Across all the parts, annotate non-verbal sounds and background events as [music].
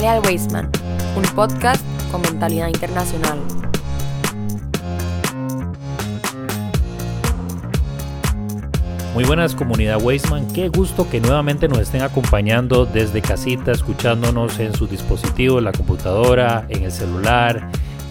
Jale al Weisman, un podcast con mentalidad internacional. Muy buenas comunidad Weisman, qué gusto que nuevamente nos estén acompañando desde casita, escuchándonos en su dispositivo, en la computadora, en el celular,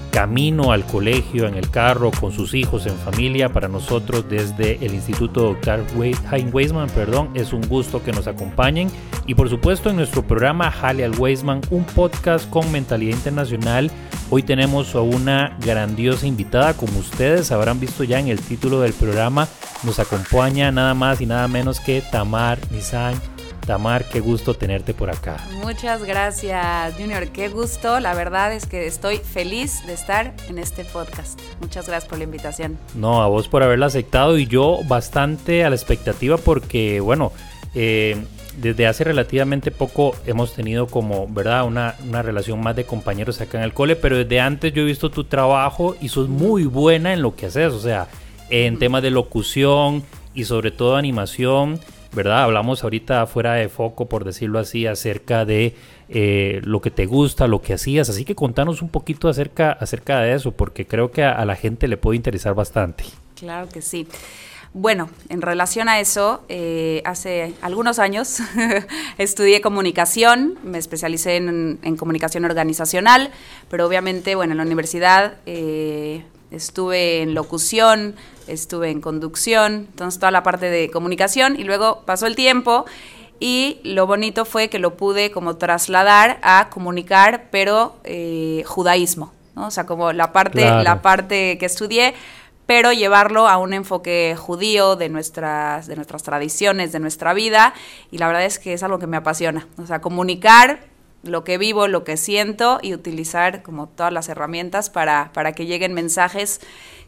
camino al colegio, en el carro, con sus hijos, en familia. Para nosotros desde el Instituto Dr. Hein Weisman, perdón, es un gusto que nos acompañen. Y por supuesto en nuestro programa Hale al Weisman, un podcast con mentalidad internacional. Hoy tenemos a una grandiosa invitada, como ustedes habrán visto ya en el título del programa. Nos acompaña nada más y nada menos que Tamar Nisan Tamar, qué gusto tenerte por acá. Muchas gracias, Junior. Qué gusto. La verdad es que estoy feliz de estar en este podcast. Muchas gracias por la invitación. No, a vos por haberla aceptado y yo bastante a la expectativa porque, bueno, eh, desde hace relativamente poco hemos tenido como, ¿verdad? Una, una, relación más de compañeros acá en el cole, pero desde antes yo he visto tu trabajo y sos muy buena en lo que haces, o sea, en temas de locución y sobre todo animación. ¿Verdad? Hablamos ahorita fuera de foco, por decirlo así, acerca de eh, lo que te gusta, lo que hacías. Así que contanos un poquito acerca, acerca de eso, porque creo que a, la gente le puede interesar bastante. Claro que sí. Bueno, en relación a eso, eh, hace algunos años [laughs] estudié comunicación, me especialicé en, comunicación organizacional, pero obviamente, bueno, en la universidad eh, estuve en locución, estuve en conducción, entonces toda la parte de comunicación y luego pasó el tiempo y lo bonito fue que lo pude como trasladar a comunicar, pero eh, judaísmo, ¿no? O sea, como la parte, la parte que estudié, pero llevarlo a un enfoque judío de nuestras, de nuestras tradiciones, de nuestra vida, y la verdad es que es algo que me apasiona, o sea, comunicar lo que vivo, lo que siento y utilizar como todas las herramientas para, para que lleguen mensajes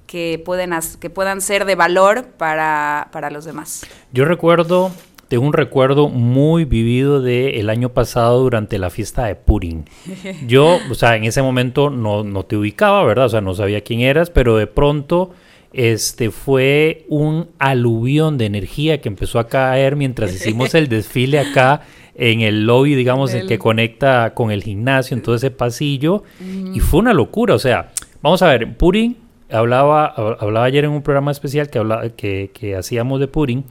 que, pueden, que puedan ser de valor para, para los demás. Yo recuerdo tengo un recuerdo muy vivido del el año pasado durante la fiesta de Purim. [laughs] Yo, o sea, en ese momento no, no, te ubicaba, ¿verdad? O sea, no sabía quién eras, pero de pronto este fue un aluvión de energía que empezó a caer mientras hicimos el [laughs] desfile acá en el lobby, digamos, el que conecta con el gimnasio, en todo ese pasillo. Y fue una locura. O sea, vamos a ver, Purim, hablaba, hablaba ayer en un programa especial que, hablaba, que, que hacíamos de Purim.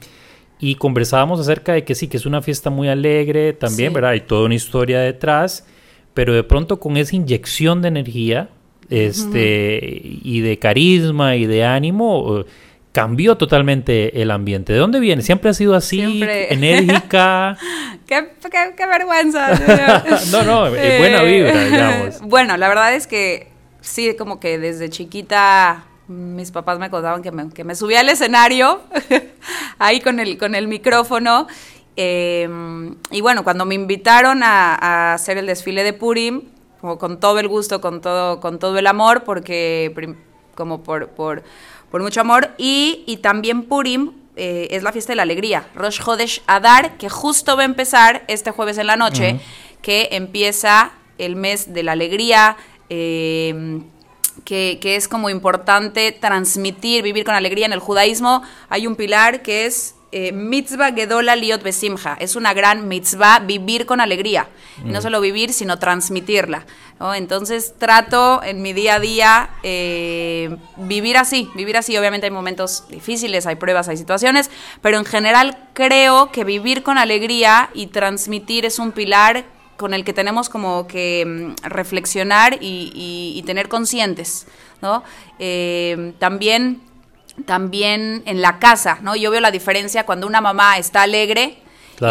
Y conversábamos acerca de que sí, que es una fiesta muy alegre también, ¿verdad? Hay toda una historia detrás, pero de pronto con esa inyección de energía este, y de carisma y de ánimo, cambió totalmente el ambiente. ¿De dónde viene? ¿Siempre ha sido así? [laughs] ¿Enérgica? qué, qué, vergüenza. [laughs] no, no, buena vibra, digamos. [laughs] Bueno, la verdad es que sí, como que desde chiquita mis papás me contaban que me, que me subía al escenario, [laughs] ahí con el, con el micrófono. Em, y bueno, cuando me invitaron a, a, hacer el desfile de Purim, como con todo el gusto, con todo, con todo el amor, porque como por, por por mucho amor. Y, y también Purim eh, es la fiesta de la alegría, Rosh Hodesh Adar, que justo va a empezar este jueves en la noche, que empieza el mes de la alegría. Eh, que, que, es como importante transmitir, vivir con alegría. En el judaísmo hay un pilar que es eh, mitzvah gedola liot besimcha. Es una gran mitzvah vivir con alegría. Y no mm. solo vivir, sino transmitirla. Entonces trato en mi día a día eh, vivir así, vivir así. Obviamente hay momentos difíciles, hay pruebas, hay situaciones, pero en general creo que vivir con alegría y transmitir es un pilar con el que tenemos como que mm, reflexionar y, tener conscientes, ¿no? Eh, también también en la casa, ¿no? Yo veo la diferencia cuando una mamá está alegre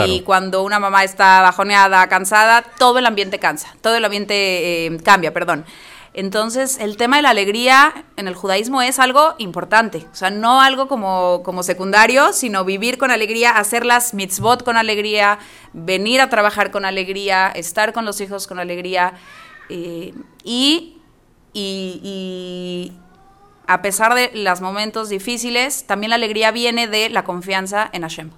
y cuando una mamá está bajoneada, cansada, todo el ambiente cansa, todo el ambiente eh, cambia, perdón. Entonces, el tema de la alegría en el judaísmo es algo importante, o sea, no algo como, como secundario, sino vivir con alegría, hacer las mitzvot con alegría, venir a trabajar con alegría, estar con los hijos con alegría eh, y, y a pesar de los momentos difíciles, también la alegría viene de la confianza en Hashem.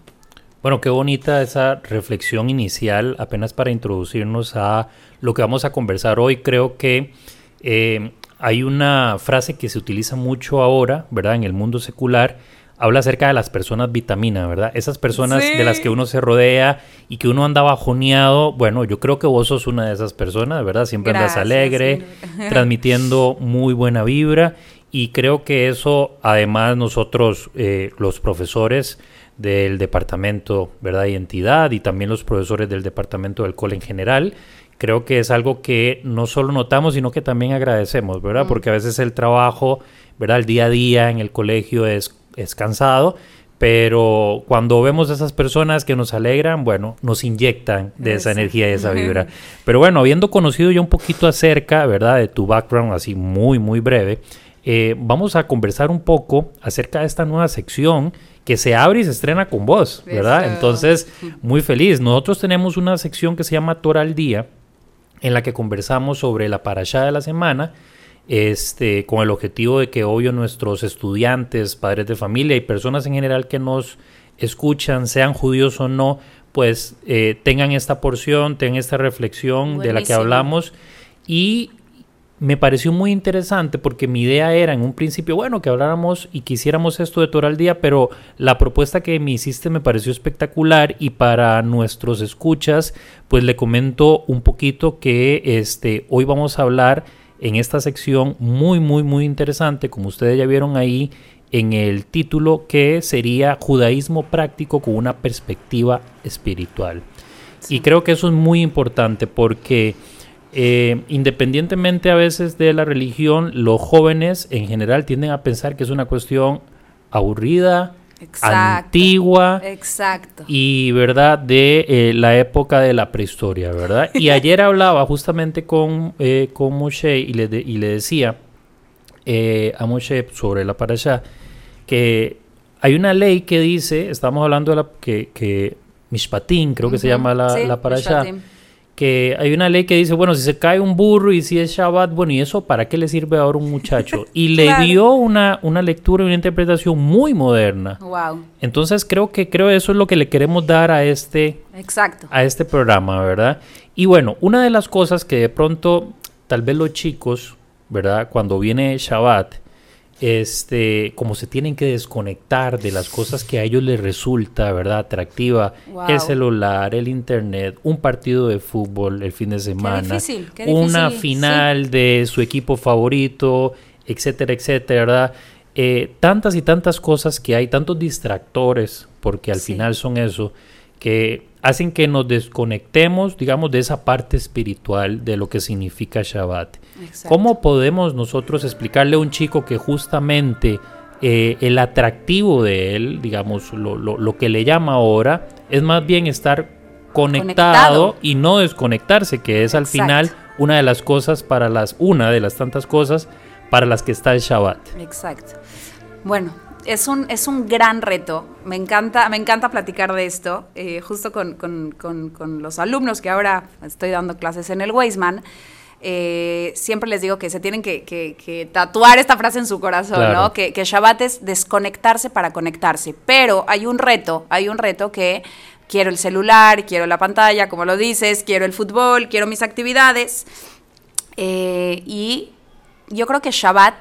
Bueno, qué bonita esa reflexión inicial, apenas para introducirnos a lo que vamos a conversar hoy. Creo que eh, hay una frase que se utiliza mucho ahora, ¿verdad? En el mundo secular, habla acerca de las personas vitamina, ¿verdad? Esas personas Sí. de las que uno se rodea y que uno anda bajoneado. Bueno, yo creo que vos sos una de esas personas, ¿verdad? Siempre andas alegre, [laughs] transmitiendo muy buena vibra. Y creo que eso, además, nosotros, eh, los profesores del departamento, ¿verdad? Y entidad, y también los profesores del departamento del cole en general, creo que es algo que no solo notamos, sino que también agradecemos, ¿verdad? Mm. Porque a veces el trabajo, ¿verdad? El día a día en el colegio es, es cansado, pero cuando vemos a esas personas que nos alegran, bueno, nos inyectan de esa energía y esa vibra. Pero bueno, habiendo conocido ya un poquito acerca, ¿verdad? De tu background, así muy, muy breve, eh, vamos a conversar un poco acerca de esta nueva sección que se abre y se estrena con vos, ¿verdad? Entonces, muy feliz. Nosotros tenemos una sección que se llama Torah al Día, en la que conversamos sobre la parashá de la semana, este, con el objetivo de que obvio nuestros estudiantes, padres de familia y personas en general que nos escuchan, sean judíos o no, pues eh, tengan esta porción, tengan esta reflexión de la que hablamos y me pareció muy interesante porque mi idea era en un principio, bueno, que habláramos y quisiéramos esto de Torah al día, pero la propuesta que me hiciste me pareció espectacular y para nuestros escuchas, pues le comento un poquito que este, hoy vamos a hablar en esta sección muy, muy, muy interesante, como ustedes ya vieron ahí en el título, que sería Judaísmo práctico con una perspectiva espiritual. Y creo que eso es muy importante porque eh, independientemente a veces de la religión, los jóvenes en general tienden a pensar que es una cuestión aburrida, Exacto. antigua Exacto. y verdad de eh, la época de la prehistoria, ¿verdad? Y [laughs] ayer hablaba justamente con, eh, con Moshe y le, de- y le decía eh, a Moshe sobre la parasha que hay una ley que dice, estamos hablando de la que, que Mishpatim, creo que se llama la, sí, la parasha. Que hay una ley que dice, bueno, si se cae un burro y si es Shabbat, bueno, ¿y eso para qué le sirve ahora un muchacho? [laughs] Y le Claro. dio una, una lectura y una interpretación muy moderna. Wow. Entonces creo que creo eso es lo que le queremos dar a este, Exacto. a este programa, ¿verdad? Y bueno, una de las cosas que de pronto tal vez los chicos, ¿verdad? Cuando viene Shabbat, este, como se tienen que desconectar de las cosas que a ellos les resulta, ¿verdad? Atractiva, Wow. el celular, el internet, un partido de fútbol el fin de semana, difícil, qué una final de su equipo favorito, etcétera, etcétera, ¿verdad? Eh, tantas y tantas cosas que hay, tantos distractores, porque al Sí. final son eso, que hacen que nos desconectemos, digamos, de esa parte espiritual de lo que significa Shabbat. Exacto. ¿Cómo podemos nosotros explicarle a un chico que justamente eh, el atractivo de él, digamos, lo, lo- lo que le llama ahora, es más bien estar conectado, Conectado. y no desconectarse, que es al Exacto. final una de las cosas para las, una de las tantas cosas para las que está el Shabbat. Exacto. Bueno, es un, es un gran reto. Me encanta, me encanta platicar de esto, eh, justo con, con- con- con los alumnos que ahora estoy dando clases en el Weisman. eh, siempre les digo que se tienen que, que- que tatuar esta frase en su corazón, Claro. ¿no? Que, que Shabbat es desconectarse para conectarse. Pero hay un reto, hay un reto que quiero el celular, quiero la pantalla, como lo dices, quiero el fútbol, quiero mis actividades. Eh, y yo creo que Shabbat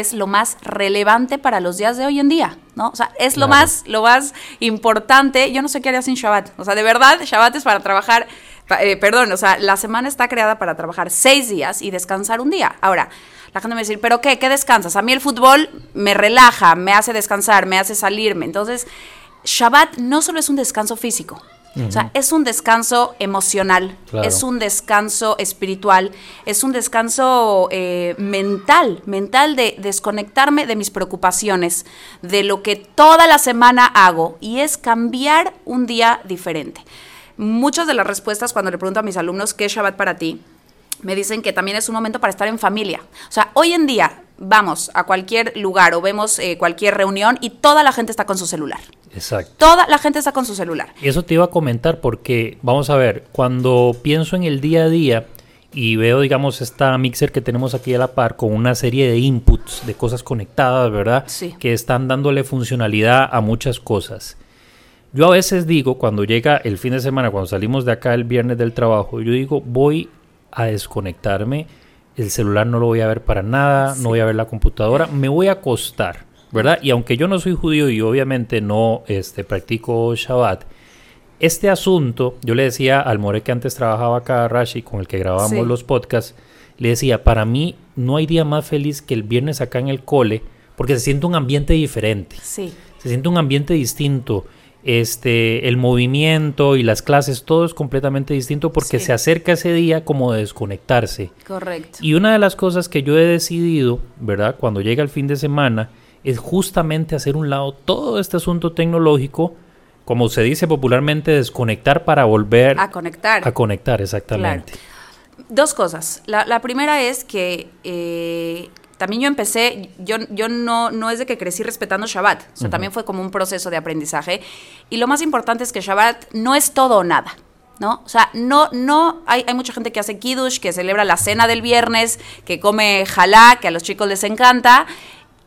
es lo más relevante para los días de hoy en día, ¿no? O sea, es lo más, lo más importante. Yo no sé qué haría sin Shabbat. O sea, de verdad, Shabbat es para trabajar, eh, perdón, o sea, la semana está creada para trabajar seis días y descansar un día. Ahora, la gente me dice, ¿pero qué? ¿Qué descansas? A mí el fútbol me relaja, me hace descansar, me hace salirme. Entonces, Shabbat no solo es un descanso físico, o sea, es un descanso emocional, Claro. es un descanso espiritual, es un descanso eh, mental, mental de desconectarme de mis preocupaciones, de lo que toda la semana hago, y es cambiar un día diferente. Muchas de las respuestas cuando le pregunto a mis alumnos qué es Shabbat para ti, me dicen que también es un momento para estar en familia. O sea, hoy en día vamos a cualquier lugar o vemos eh, cualquier reunión y toda la gente está con su celular. Exacto. Toda la gente está con su celular. Eso te iba a comentar porque, vamos a ver, cuando pienso en el día a día y veo, digamos, esta mixer que tenemos aquí a la par con una serie de inputs, de cosas conectadas, ¿verdad? Sí. Que están dándole funcionalidad a muchas cosas. Yo a veces digo, cuando llega el fin de semana, cuando salimos de acá el viernes del trabajo, yo digo, voy a desconectarme, el celular no lo voy a ver para nada, Sí. no voy a ver la computadora, me voy a acostar. ¿verdad? Y aunque yo no soy judío y obviamente no este, practico Shabbat, este asunto, yo le decía al More que antes trabajaba acá, Rashi, con el que grabamos Sí. los podcasts, le decía, para mí no hay día más feliz que el viernes acá en el cole, porque se siente un ambiente diferente, Sí, se siente un ambiente distinto. Este, el movimiento y las clases, todo es completamente distinto porque Sí. se acerca ese día como de desconectarse. correcto. Y una de las cosas que yo he decidido, ¿verdad? Cuando llega el fin de semana, es justamente hacer un lado todo este asunto tecnológico, como se dice popularmente, desconectar para volver A conectar. a conectar, exactamente. Dos cosas. La, la primera es que eh, también yo empecé, yo, yo no, no es de que crecí respetando Shabbat, o sea, también fue como un proceso de aprendizaje. Y lo más importante es que Shabbat no es todo o nada. ¿No? O sea, no, no, hay, hay mucha gente que hace kiddush, que celebra la cena del viernes, que come jalá, que a los chicos les encanta,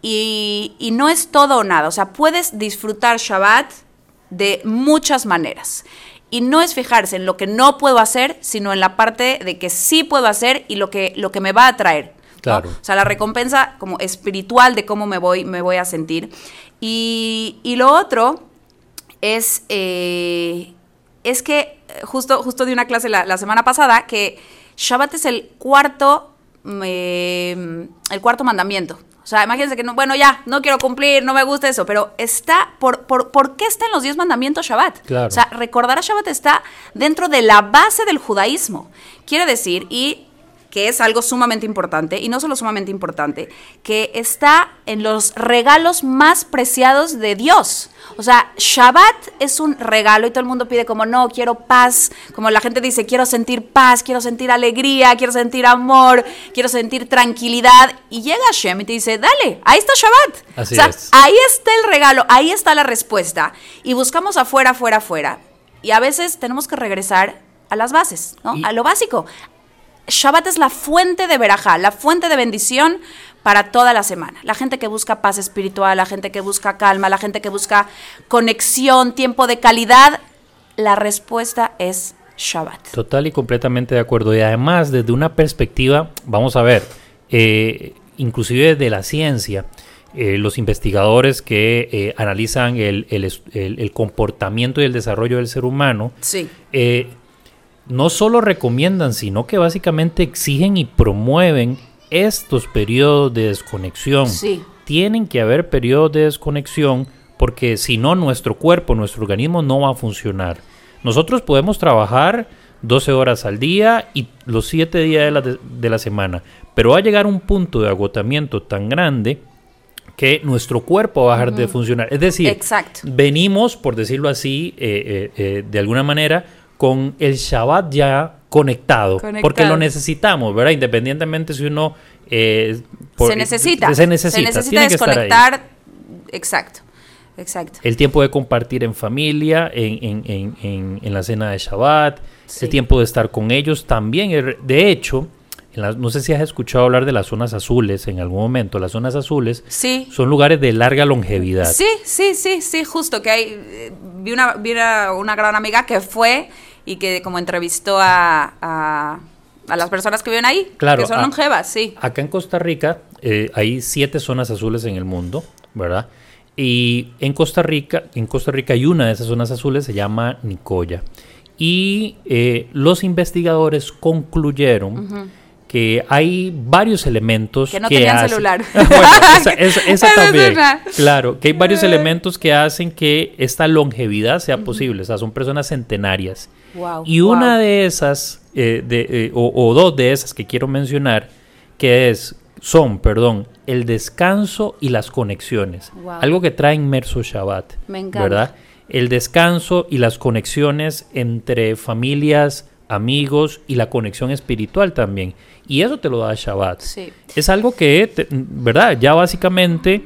y, y no es todo o nada. O sea, puedes disfrutar Shabbat de muchas maneras. Y no es fijarse en lo que no puedo hacer, sino en la parte de que sí puedo hacer y lo que, lo que me va a traer. ¿No? Claro. O sea, la recompensa como espiritual de cómo me voy, me voy a sentir. Y, y lo otro es, eh, es que justo, justo di una clase la, la semana pasada que Shabbat es el cuarto, eh, el cuarto mandamiento. O sea, imagínense que, no, bueno, ya, no quiero cumplir, no me gusta eso, pero está, por, por, ¿por qué está en los diez mandamientos Shabbat? Claro. O sea, recordar a Shabbat está dentro de la base del judaísmo. Quiere decir, y que es algo sumamente importante, y no solo sumamente importante, que está en los regalos más preciados de Dios. O sea, Shabbat es un regalo y todo el mundo pide como, no, quiero paz, como la gente dice, quiero sentir paz, quiero sentir alegría, quiero sentir amor, quiero sentir tranquilidad. Y llega Hashem y te dice, dale, ahí está Shabbat. Así o sea, es. ahí está el regalo, ahí está la respuesta. Y buscamos afuera, afuera, afuera. Y a veces tenemos que regresar a las bases, ¿no? Y- A lo básico. Shabbat es la fuente de verajá, la fuente de bendición para toda la semana. La gente que busca paz espiritual, la gente que busca calma, la gente que busca conexión, tiempo de calidad, la respuesta es Shabbat. Total y completamente de acuerdo. Y además, desde una perspectiva, vamos a ver, eh, inclusive de la ciencia, eh, los investigadores que eh, analizan el, el es- el- el comportamiento y el desarrollo del ser humano, Sí. No solo recomiendan, sino que básicamente exigen y promueven estos periodos de desconexión. Sí. Tienen que haber periodos de desconexión porque si no nuestro cuerpo, nuestro organismo no va a funcionar. Nosotros podemos trabajar 12 horas al día y los 7 días de la, de la semana, pero va a llegar un punto de agotamiento tan grande que nuestro cuerpo va a dejar de funcionar. Es decir, Exacto. venimos, por decirlo así, eh, eh, eh, de alguna manera, con el Shabbat ya conectado, Conectado. porque lo necesitamos, ¿verdad? Independientemente si uno... eh, por- se necesita. Se necesita, tiene que estar ahí. desconectar. Exacto. Exacto. El tiempo de compartir en familia, en, en- en- en- en la cena de Shabbat, Sí. el tiempo de estar con ellos también. er- De hecho, no sé si has escuchado hablar de las zonas azules en algún momento. Las zonas azules Sí. son lugares de larga longevidad. Sí, sí, sí, sí, justo que hay, eh, vi una, vi una, una gran amiga que fue y que como entrevistó a, a, a las personas que viven ahí, Claro, que son longevas, sí. Acá en Costa Rica eh, hay siete zonas azules en el mundo, ¿verdad? Y en Costa Rica, en Costa Rica hay una de esas zonas azules, se llama Nicoya. Y eh, los investigadores concluyeron que hay varios elementos Que no tenían hacen- celular. [laughs] bueno, esa, esa- esa [laughs] Esa es también. Claro, que hay varios elementos que hacen que esta longevidad sea posible. O sea, son personas centenarias. Wow, Y una de esas, eh, de, eh, o, o dos de esas que quiero mencionar, que es, son, perdón, el descanso y las conexiones. Wow. Algo que trae inmerso Shabbat. Me encanta. ¿Verdad? El descanso y las conexiones entre familias, amigos y la conexión espiritual también. Y eso te lo da Shabbat. Sí. Es algo que, te- ¿verdad? Ya básicamente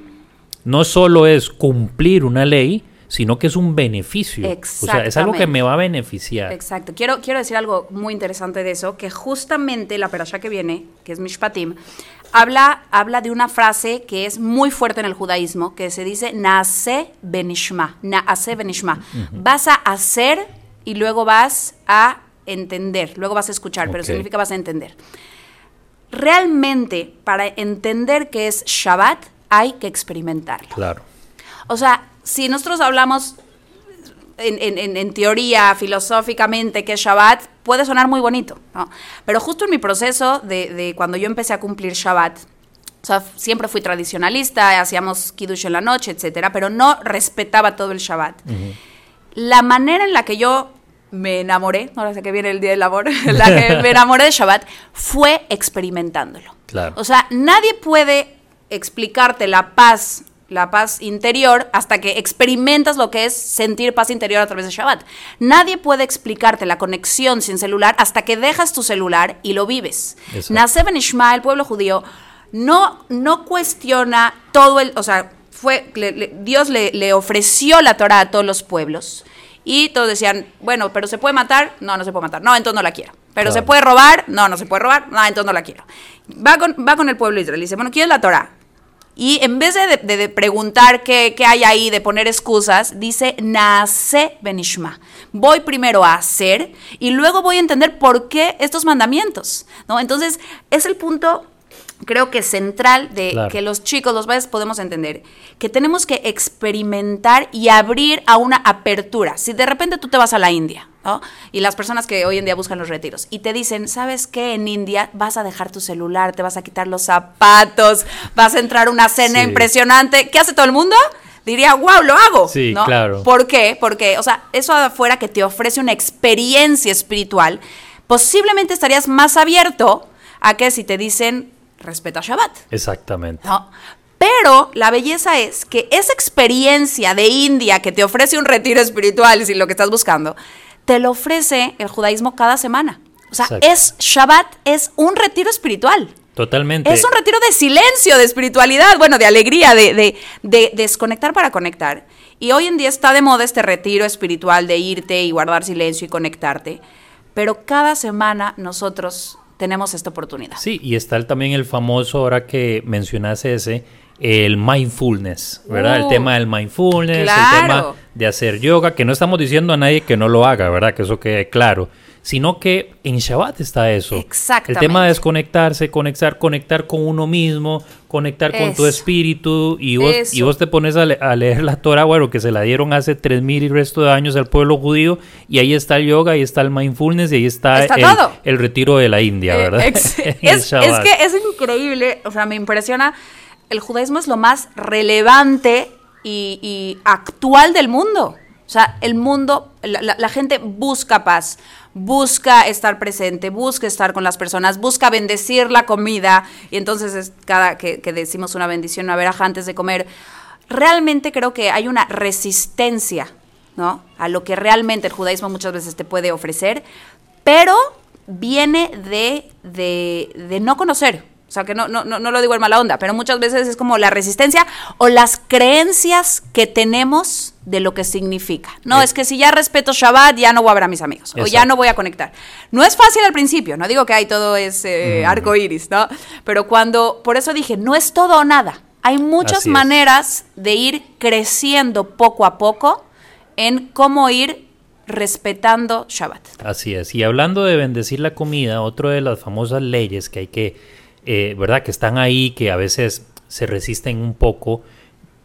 no solo es cumplir una ley, sino que es un beneficio. O sea, es algo que me va a beneficiar. Exacto. Quiero, quiero decir algo muy interesante de eso, que justamente la perasha que viene, que es Mishpatim, habla, habla de una frase que es muy fuerte en el judaísmo, que se dice Naase benishma. Naase benishma. Vas a hacer y luego vas a entender, luego vas a escuchar, pero Ok. significa vas a entender. Realmente, para entender qué es Shabbat, hay que experimentarlo. Claro. O sea, si nosotros hablamos en, en- en teoría, filosóficamente, que es Shabbat, puede sonar muy bonito, ¿no? Pero justo en mi proceso de, de cuando yo empecé a cumplir Shabbat, o sea, siempre fui tradicionalista, hacíamos kiddush en la noche, etcétera, pero no respetaba todo el Shabbat. La manera en la que yo me enamoré, ahora sé que viene el día del amor, [laughs] la que me enamoré de Shabbat, fue experimentándolo. Claro. O sea, nadie puede explicarte la paz, la paz interior, hasta que experimentas lo que es sentir paz interior a través de Shabbat. Nadie puede explicarte la conexión sin celular hasta que dejas tu celular y lo vives. Exacto. Naseb en Ishmael, el pueblo judío, no, no cuestiona todo el, o sea, fue, le- le- Dios le, le ofreció la Torah a todos los pueblos. Y todos decían, bueno, pero ¿se puede matar? No, no se puede matar. No, entonces no la quiero. Pero Claro. ¿se puede robar? No, no se puede robar. No, entonces no la quiero. Va con, va con el pueblo de Israel y dice, bueno, ¿quién es la Torah? Y en vez de, de- de preguntar qué, qué hay ahí, de poner excusas, dice, nace benishma. Voy primero a hacer y luego voy a entender por qué estos mandamientos. ¿no? Entonces, es el punto, creo que central de Claro. que los chicos, los padres, podemos entender que tenemos que experimentar y abrir a una apertura. Si de repente tú te vas a la India, ¿no? Y las personas que hoy en día buscan los retiros y te dicen, ¿sabes qué? En India vas a dejar tu celular, te vas a quitar los zapatos, vas a entrar a una cena Sí. impresionante. ¿Qué hace todo el mundo? Diría, wow, lo hago. Sí, ¿no? claro. ¿Por qué? Porque, o sea, eso afuera que te ofrece una experiencia espiritual, posiblemente estarías más abierto a que si te dicen, respeta Shabbat. Exactamente. ¿no? Pero la belleza es que esa experiencia de India que te ofrece un retiro espiritual, si lo que estás buscando, te lo ofrece el judaísmo cada semana. O sea, Exacto. es Shabbat, es un retiro espiritual. Totalmente. Es un retiro de silencio, de espiritualidad, bueno, de alegría, de, de- de desconectar para conectar. Y hoy en día está de moda este retiro espiritual de irte y guardar silencio y conectarte. Pero cada semana nosotros tenemos esta oportunidad. Sí, y está el- también el famoso, ahora que mencionas ese, el mindfulness, ¿verdad? el Uh, tema del mindfulness, el tema de hacer yoga, que no estamos diciendo a nadie que no lo haga, ¿verdad? Que eso quede claro. Sino que en Shabbat está eso. Exactamente. El tema de desconectarse, conectar, conectar con uno mismo, conectar con tu espíritu. Y vos, y vos te pones a, le- a leer la Torah, bueno, que se la dieron hace 3.000 y resto de años al pueblo judío. Y ahí está el yoga, ahí está el mindfulness y ahí está, Está el, retiro de la India, Eh, ¿verdad? [laughs] En es, que es increíble, o sea, me impresiona. El judaísmo es lo más relevante y, y actual del mundo. O sea, el mundo, la, gente busca paz, busca estar presente, busca estar con las personas, busca bendecir la comida. Y entonces, es cada que, que decimos una bendición, una veraja antes de comer, realmente creo que hay una resistencia, ¿no? A lo que realmente el judaísmo muchas veces te puede ofrecer, pero viene de, de, de no conocer. O sea, que no, no, no, no lo digo en mala onda, pero muchas veces es como la resistencia o las creencias que tenemos de lo que significa. No, es que si ya respeto Shabbat, ya no voy a ver a mis amigos, o ya no voy a conectar. No es fácil al principio, no digo que ahí todo es eh, arco iris, ¿no? Pero cuando, por eso dije, no es todo o nada. Hay muchas Así es. maneras de ir creciendo poco a poco en cómo ir respetando Shabbat. Así es. Y hablando de bendecir la comida, otra de las famosas leyes que hay que, eh, ¿verdad? Que están ahí, que a veces se resisten un poco,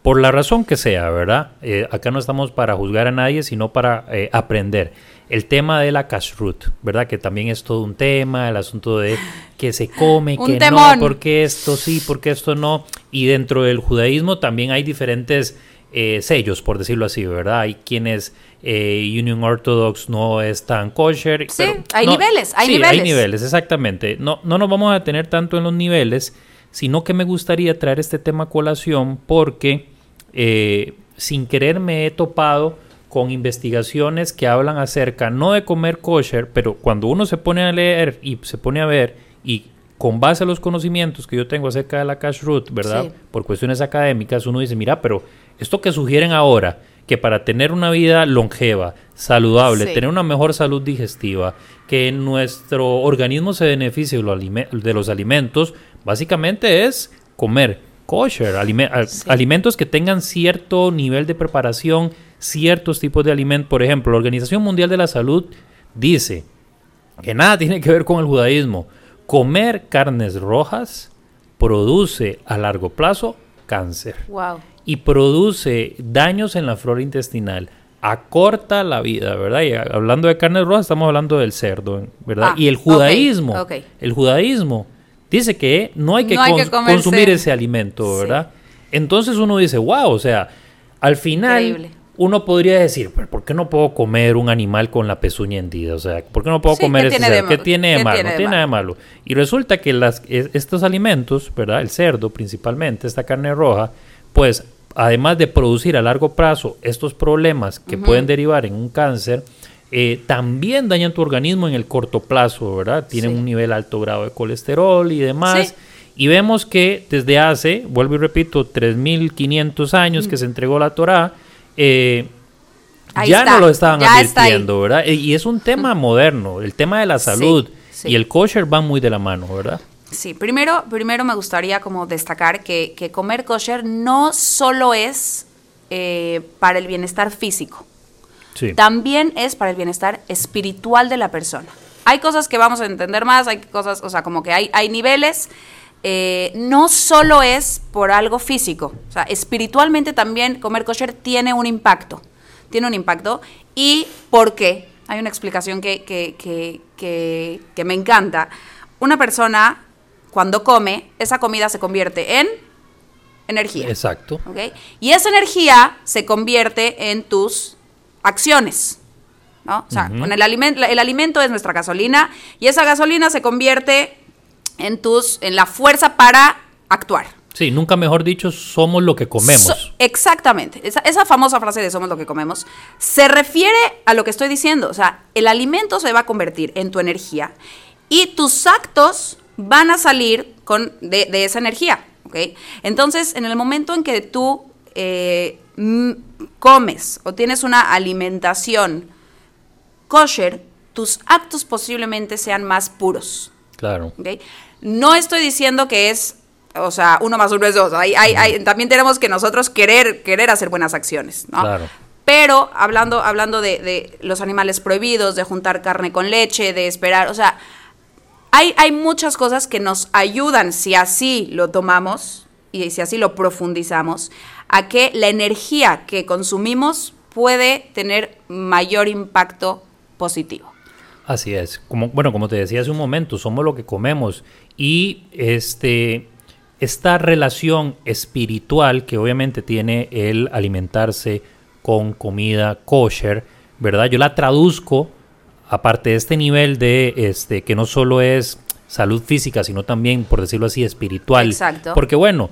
por la razón que sea, ¿verdad? Eh, acá no estamos para juzgar a nadie, sino para eh, aprender. El tema de la kashrut, ¿verdad? Que también es todo un tema, el asunto de que se come, que temón. no, porque esto sí, porque esto no. Y dentro del judaísmo también hay diferentes eh, sellos, por decirlo así, ¿verdad? Hay quienes eh, Union Orthodox no es tan kosher. Sí, pero hay no- niveles, hay sí, niveles. hay niveles, exactamente. No, no nos vamos a detener tanto en los niveles, sino que me gustaría traer este tema a colación porque eh, sin querer me he topado con investigaciones que hablan acerca no de comer kosher, pero cuando uno se pone a leer y se pone a ver y con base a los conocimientos que yo tengo acerca de la kashrut, ¿verdad? Sí. Por cuestiones académicas, uno dice, mira, pero esto que sugieren ahora, que para tener una vida longeva, saludable, Sí. tener una mejor salud digestiva, que nuestro organismo se beneficie de los, alimentos, básicamente es comer kosher, alime- al- Sí. alimentos que tengan cierto nivel de preparación, ciertos tipos de alimentos. Por ejemplo, la Organización Mundial de la Salud dice que nada tiene que ver con el judaísmo. Comer carnes rojas produce a largo plazo cáncer. Wow. Y produce daños en la flora intestinal. Acorta la vida, ¿verdad? Y hablando de carne roja, estamos hablando del cerdo, ¿verdad? Ah, y el judaísmo, el judaísmo dice que no hay que, No hay que cons- comerse- consumir ese alimento, Sí. ¿verdad? Entonces uno dice, wow, o sea, al final Increíble. uno podría decir, "Pero ¿por qué no puedo comer un animal con la pezuña hendida? O sea, ¿por qué no puedo Sí, comer ¿qué ese tiene cerdo? ¿Qué tiene de qué malo? tiene no tiene nada de malo. Y resulta que las, estos alimentos, ¿verdad? El cerdo principalmente, esta carne roja, pues además de producir a largo plazo estos problemas que pueden derivar en un cáncer, eh, también dañan tu organismo en el corto plazo, ¿verdad? Tienen Sí. un nivel alto grado de colesterol y demás. Sí. Y vemos que desde hace, vuelvo y repito, 3.500 años que se entregó la Torá, eh, ya está, no lo estaban ya advirtiendo, ¿verdad? Y es un tema moderno, el tema de la salud sí. y el kosher van muy de la mano, ¿verdad? Sí, primero, primero me gustaría como destacar que, que comer kosher no solo es eh, para el bienestar físico, Sí. también es para el bienestar espiritual de la persona. Hay cosas que vamos a entender más, hay cosas, o sea, como que hay, hay niveles. eh, no solo es por algo físico, o sea, espiritualmente también comer kosher tiene un impacto, tiene un impacto. ¿Y por qué? Hay una explicación que, que, que, que, que me encanta. Una persona, cuando come, esa comida se convierte en energía. Exacto. ¿ok? Y esa energía se convierte en tus acciones. ¿no? O sea, con el, alimento, el alimento es nuestra gasolina y esa gasolina se convierte en, tus, en la fuerza para actuar. Sí, nunca mejor dicho, somos lo que comemos. So- exactamente. Esa, esa famosa frase de somos lo que comemos se refiere a lo que estoy diciendo. O sea, el alimento se va a convertir en tu energía y tus actos van a salir con, de, de esa energía. ¿ok? Entonces, en el momento en que tú eh, comes o tienes una alimentación kosher, tus actos posiblemente sean más puros. Claro. No estoy diciendo que es, o sea, uno más uno es dos. Hay, hay- hay- también tenemos que nosotros querer, querer hacer buenas acciones, ¿no? Claro. Pero hablando, hablando de, de los animales prohibidos, de juntar carne con leche, de esperar, o sea, hay, muchas cosas que nos ayudan, si así lo tomamos y si así lo profundizamos, a que la energía que consumimos puede tener mayor impacto positivo. Así es. Como, bueno, como te decía hace un momento, somos lo que comemos. Y este, esta relación espiritual que obviamente tiene el alimentarse con comida kosher, ¿verdad? Yo la traduzco, aparte de este nivel de este, que no solo es salud física, sino también, por decirlo así, espiritual. Exacto. Porque bueno,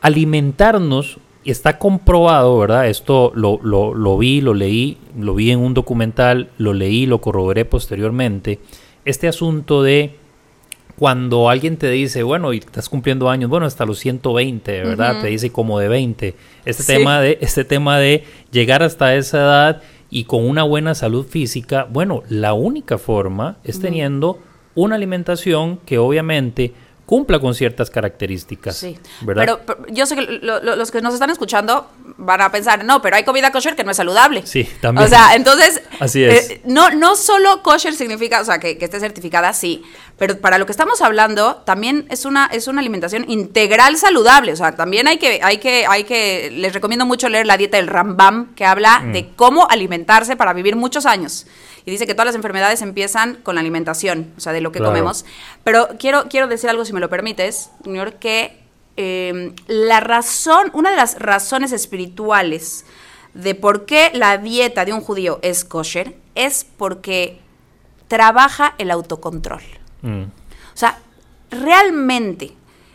alimentarnos, está comprobado, ¿verdad? Esto lo, lo, lo vi, lo leí, lo vi en un documental, lo leí, lo corroboré posteriormente. Este asunto de cuando alguien te dice, bueno, y estás cumpliendo años, bueno, hasta los 120, ¿verdad? Te dice como de 20. Este, Sí. tema de, este tema de llegar hasta esa edad y con una buena salud física, bueno, la única forma es teniendo una alimentación que obviamente cumpla con ciertas características. Sí, ¿verdad? pero, pero yo sé que lo- lo- los que nos están escuchando van a pensar, no, pero hay comida kosher que no es saludable. Sí, también. O sea, entonces, Así es. eh, no, no solo kosher significa, o sea, que, que esté certificada, sí, pero para lo que estamos hablando, también es una, es una alimentación integral saludable. O sea, también hay que, hay que, hay que, les recomiendo mucho leer la dieta del Rambam, que habla Mm. de cómo alimentarse para vivir muchos años. Y dice que todas las enfermedades empiezan con la alimentación, o sea, de lo que Claro. comemos. Pero quiero, quiero decir algo, si me lo permites, Junior, que eh, la razón, una de las razones espirituales de por qué la dieta de un judío es kosher es porque trabaja el autocontrol. Mm, O sea, realmente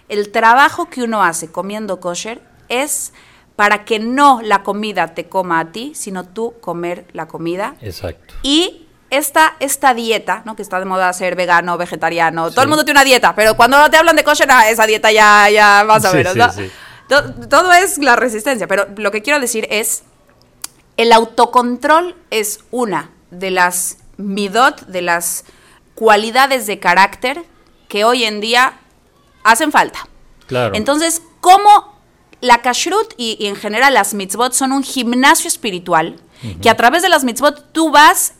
el trabajo que uno hace comiendo kosher es para que no la comida te coma a ti, sino tú comer la comida. exacto. Y esta, esta dieta, ¿no? que está de moda ser vegano, vegetariano, todo el mundo tiene una dieta, pero cuando te hablan de kosher, ah, esa dieta ya, ya más o menos, sí, ¿no? sí. To- Todo es la resistencia, pero lo que quiero decir es, el autocontrol es una de las midot, de las cualidades de carácter que hoy en día hacen falta. Claro. Entonces, ¿cómo la kashrut y, y en general las mitzvot son un gimnasio espiritual? Que a través de las mitzvot tú vas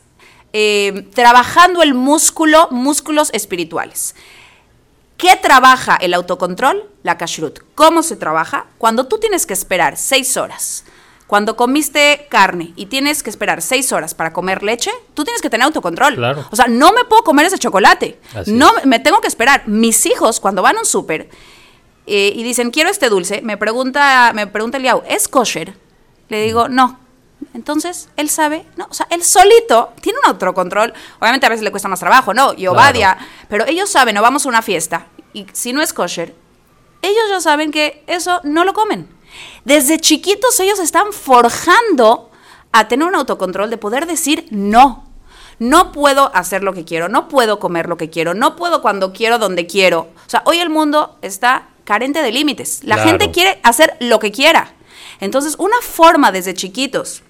eh, trabajando el músculo, músculos espirituales. ¿Qué trabaja el autocontrol? La kashrut. ¿Cómo se trabaja? Cuando tú tienes que esperar seis horas. Cuando comiste carne y tienes que esperar seis horas para comer leche, tú tienes que tener autocontrol. Claro. O sea, no me puedo comer ese chocolate. Así no es. me tengo que esperar. Mis hijos, cuando van a un súper eh, y dicen, quiero este dulce, me pregunta, me pregunta el Liao, ¿es kosher? Le digo, no. Entonces, él sabe, no, o sea, él solito tiene un autocontrol. Obviamente a veces le cuesta más trabajo, ¿no? Y Obadia, pero ellos saben, o vamos a una fiesta, y si no es kosher, ellos ya saben que eso no lo comen. Desde chiquitos ellos están forjando a tener un autocontrol de poder decir no. No puedo hacer lo que quiero, no puedo comer lo que quiero, no puedo cuando quiero, donde quiero. O sea, hoy el mundo está carente de límites. La Claro. gente quiere hacer lo que quiera. Entonces, una forma desde chiquitos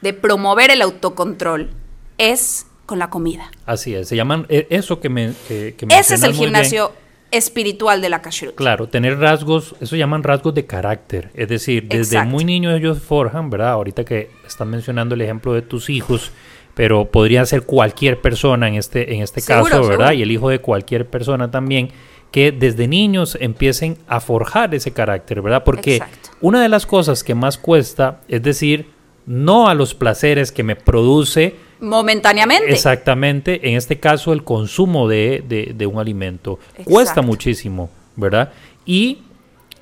de promover el autocontrol es con la comida. Así es, se llaman, eh, eso que me que, que Ese es el bien. gimnasio espiritual de la kashrut. Claro, tener rasgos, eso llaman rasgos de carácter. Es decir, desde Exacto. muy niños ellos forjan, ¿verdad? Ahorita que están mencionando el ejemplo de tus hijos, pero podría ser cualquier persona en este, en este Seguro, caso, ¿verdad? seguro. Y el hijo de cualquier persona también, que desde niños empiecen a forjar ese carácter, ¿verdad? Porque Exacto. una de las cosas que más cuesta es decir no a los placeres que me produce Momentáneamente. Exactamente, en este caso el consumo de, de- de un alimento cuesta muchísimo, ¿verdad? Y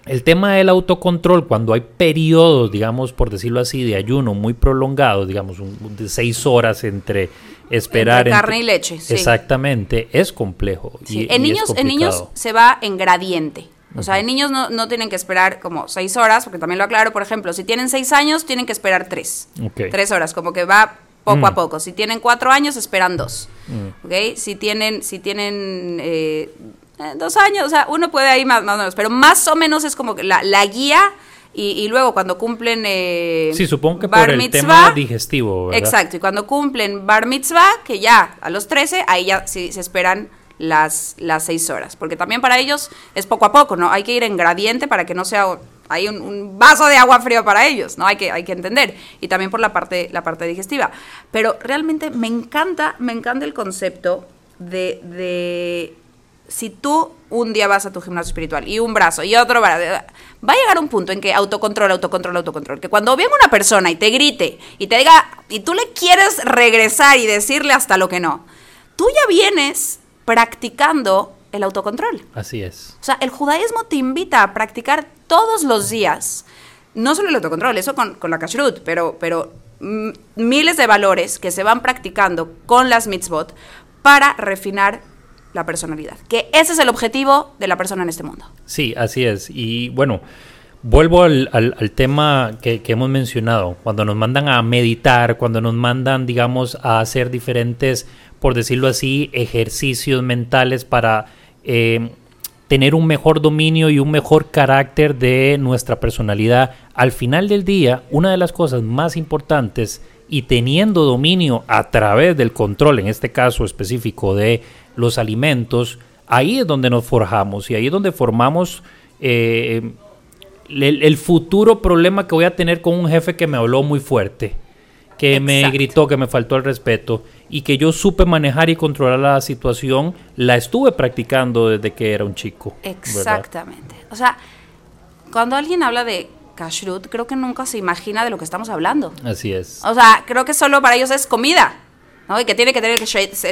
el tema del autocontrol, cuando hay periodos, digamos, por decirlo así, de ayuno muy prolongados, digamos, un- de seis horas entre esperar... Entre carne y leche, sí. Exactamente, es complejo. y- Sí, y En, niños, en niños se va en gradiente. O sea, en niños no, no tienen que esperar como seis horas, porque también lo aclaro, por ejemplo, si tienen seis años, tienen que esperar tres. Tres horas, como que va poco Mm. a poco. Si tienen cuatro años, esperan dos. Mm. ¿Ok? Si tienen, si tienen eh, eh, dos años, o sea, uno puede ahí más, más o menos, pero más o menos es como que la, la guía y, y luego cuando cumplen... eh, Sí, supongo que bar por el mitzvah, tema digestivo, ¿verdad? Exacto, y cuando cumplen bar mitzvah, que ya a los 13, ahí ya sí se esperan las, las seis horas, porque también para ellos es poco a poco, ¿no? Hay que ir en gradiente para que no sea hay un, un vaso de agua frío para ellos, ¿no? Hay que, hay que entender. Y también por la parte, la parte digestiva. Pero realmente me encanta, me encanta el concepto de, de si tú un día vas a tu gimnasio espiritual y un brazo y otro brazo, va a llegar un punto en que autocontrol, autocontrol, autocontrol, que cuando venga una persona y te grite y te diga, y tú le quieres regresar y decirle hasta lo que no, tú ya vienes practicando el autocontrol. Así es. O sea, el judaísmo te invita a practicar todos los días, no solo el autocontrol, eso con, con la kashrut, pero, pero miles de valores que se van practicando con las mitzvot para refinar la personalidad. Que ese es el objetivo de la persona en este mundo. Sí, así es. Y bueno, vuelvo al, al- tema que, que hemos mencionado. Cuando nos mandan a meditar, cuando nos mandan, digamos, a hacer diferentes, por decirlo así, ejercicios mentales para eh, tener un mejor dominio y un mejor carácter de nuestra personalidad. Al final del día, una de las cosas más importantes y teniendo dominio a través del control, en este caso específico de los alimentos, ahí es donde nos forjamos y ahí es donde formamos eh, el, el futuro problema que voy a tener con un jefe que me habló muy fuerte, que me gritó, que me faltó el respeto y que yo supe manejar y controlar la situación, la estuve practicando desde que era un chico. ¿verdad? Exactamente. O sea, cuando alguien habla de kashrut, creo que nunca se imagina de lo que estamos hablando. Así es. O sea, creo que solo para ellos es comida. ¿no? Y que tiene que tener el,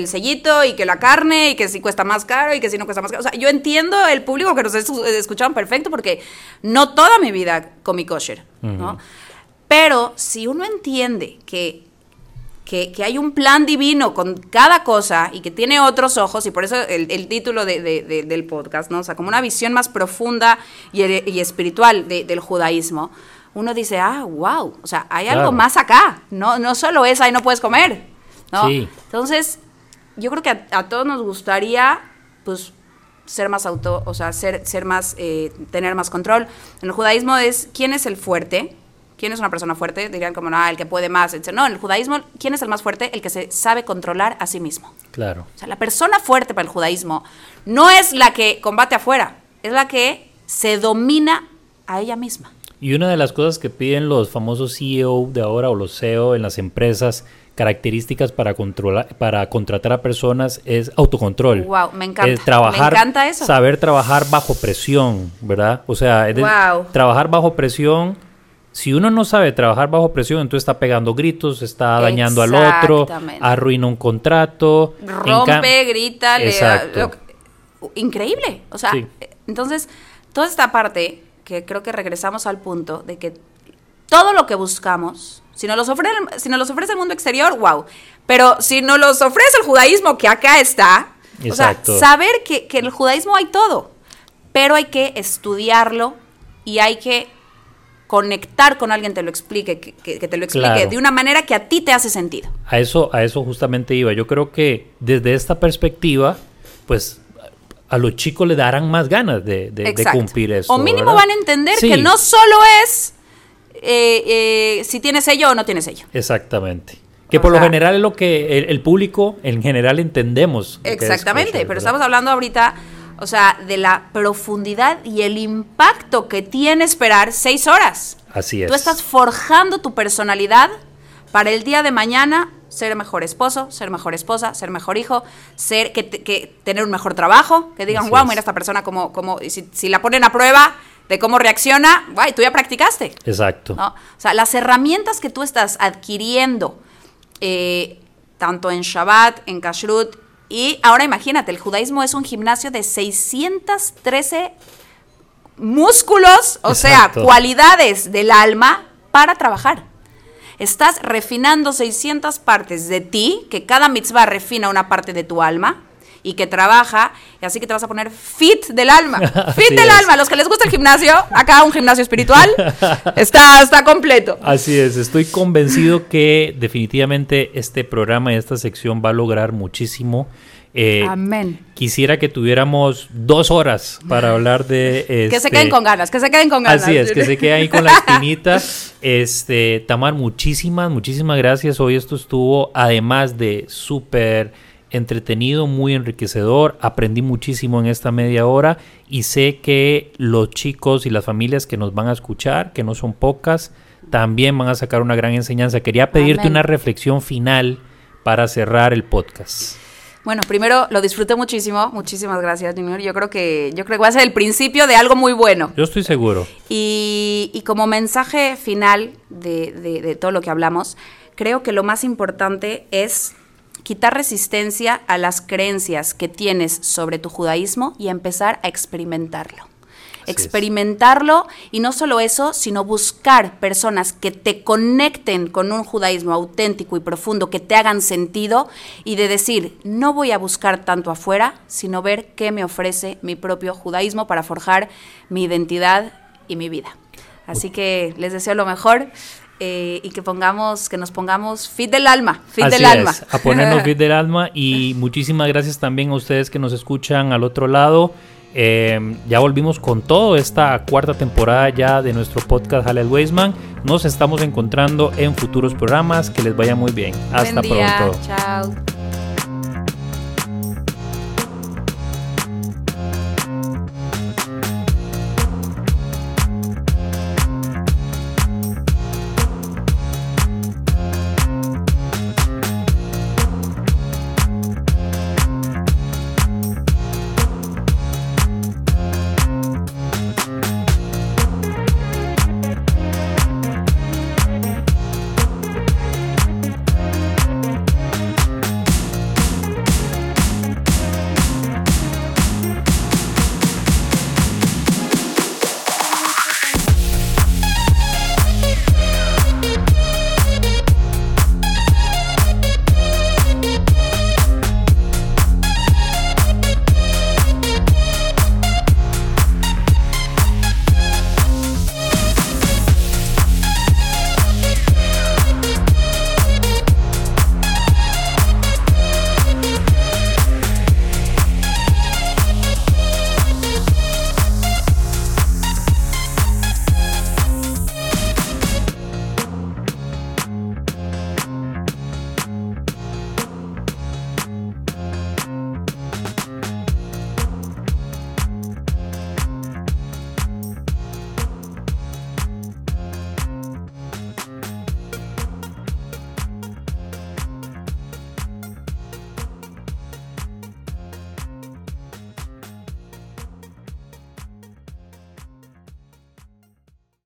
sellito y que la carne y que si cuesta más caro y que si no cuesta más caro. O sea, yo entiendo el público que nos es- escucharon perfecto porque no toda mi vida comí kosher, ¿no? Pero si uno entiende que, que, que hay un plan divino con cada cosa y que tiene otros ojos, y por eso el, el título de- de- de- del podcast, ¿no? O sea, como una visión más profunda y, y espiritual de- del judaísmo, uno dice, ah, wow, o sea, hay Claro. algo más acá, no, no solo es ahí no puedes comer, ¿no? Sí. Entonces, yo creo que a, a todos nos gustaría, pues, ser más auto, o sea, ser, ser más, eh, tener más control. En el judaísmo es, ¿quién es el fuerte? ¿Quién es una persona fuerte? Dirían como, no, el que puede más. No, en el judaísmo, ¿quién es el más fuerte? El que se sabe controlar a sí mismo. Claro. O sea, la persona fuerte para el judaísmo no es la que combate afuera, es la que se domina a ella misma. Y una de las cosas que piden los famosos CEO de ahora o los CEO en las empresas características para controlar, para contratar a personas es autocontrol. Wow, me encanta. Es trabajar, me encanta eso. saber trabajar bajo presión, ¿verdad? O sea, es de- Wow. trabajar bajo presión. Si uno no sabe trabajar bajo presión, entonces está pegando gritos, está dañando al otro, arruina un contrato. rompe, grita, le lo- increíble. O sea, Sí. entonces, toda esta parte, que creo que regresamos al punto de que todo lo que buscamos, si nos los ofrece, si nos los ofrece el mundo exterior, wow. Pero si nos los ofrece el judaísmo, que acá está, Exacto. o sea, saber que, que en el judaísmo hay todo, pero hay que estudiarlo y hay que conectar con alguien te lo explique, que, que- te lo explique Claro. de una manera que a ti te hace sentido. A eso, a eso justamente iba. Yo creo que desde esta perspectiva, pues a los chicos le darán más ganas de, de- de Exacto. cumplir eso. O mínimo ¿verdad? van a entender Sí, que no solo es eh, eh, si tienes sello o no tienes sello. Exactamente. Que O por lo general es lo que el, el público en general entendemos. Exactamente, kosher, pero estamos hablando ahorita, o sea, de la profundidad y el impacto que tiene esperar seis horas. Así es. Tú estás forjando tu personalidad para el día de mañana ser mejor esposo, ser mejor esposa, ser mejor hijo, ser que, que tener un mejor trabajo, que digan, Así wow, es. mira esta persona como, como y si, si la ponen a prueba de cómo reacciona, guay, tú ya practicaste. Exacto. ¿no? O sea, las herramientas que tú estás adquiriendo, eh, tanto en Shabbat, en Kashrut, y ahora imagínate, el judaísmo es un gimnasio de 613 músculos, o Exacto. sea, cualidades del alma para trabajar. Estás refinando 600 partes de ti, que cada mitzvah refina una parte de tu alma y que trabaja, y así que te vas a poner fit del alma. [laughs] Fit del es. alma. Los que les gusta gimnasio, acá un gimnasio espiritual, [laughs] está, está completo. Así es, estoy convencido que definitivamente este programa y esta sección va a lograr muchísimo. Eh, Amén. Quisiera que tuviéramos dos horas para hablar de... Que se este, queden con ganas, que se queden con ganas. Así es, que se quede ahí con la espinita. [laughs] Este, Tamar, muchísimas, muchísimas gracias. Hoy esto estuvo, además de súper entretenido, muy enriquecedor. Aprendí muchísimo en esta media hora y sé que los chicos y las familias que nos van a escuchar, que no son pocas, también van a sacar una gran enseñanza. Quería pedirte Amén. una reflexión final para cerrar el podcast. Bueno, primero lo disfruté muchísimo. Muchísimas gracias, Junior. Yo creo que, yo creo que va a ser el principio de algo muy bueno. Yo estoy seguro. Y, y como mensaje final de, de- de todo lo que hablamos, creo que lo más importante es quitar resistencia a las creencias que tienes sobre tu judaísmo y empezar a experimentarlo. Así es. experimentarlo y no solo eso, sino buscar personas que te conecten con un judaísmo auténtico y profundo, que te hagan sentido y de decir, no voy a buscar tanto afuera, sino ver qué me ofrece mi propio judaísmo para forjar mi identidad y mi vida. Así que les deseo lo mejor eh, y que pongamos, que nos pongamos fit del alma, fit Así del es, alma. a ponernos [laughs] fit del alma y muchísimas gracias también a ustedes que nos escuchan al otro lado. Eh, ya volvimos con todo esta cuarta temporada ya de nuestro podcast Halel Weisman. Nos estamos encontrando en futuros programas. Que les vaya muy bien. Hasta día. pronto. Chao.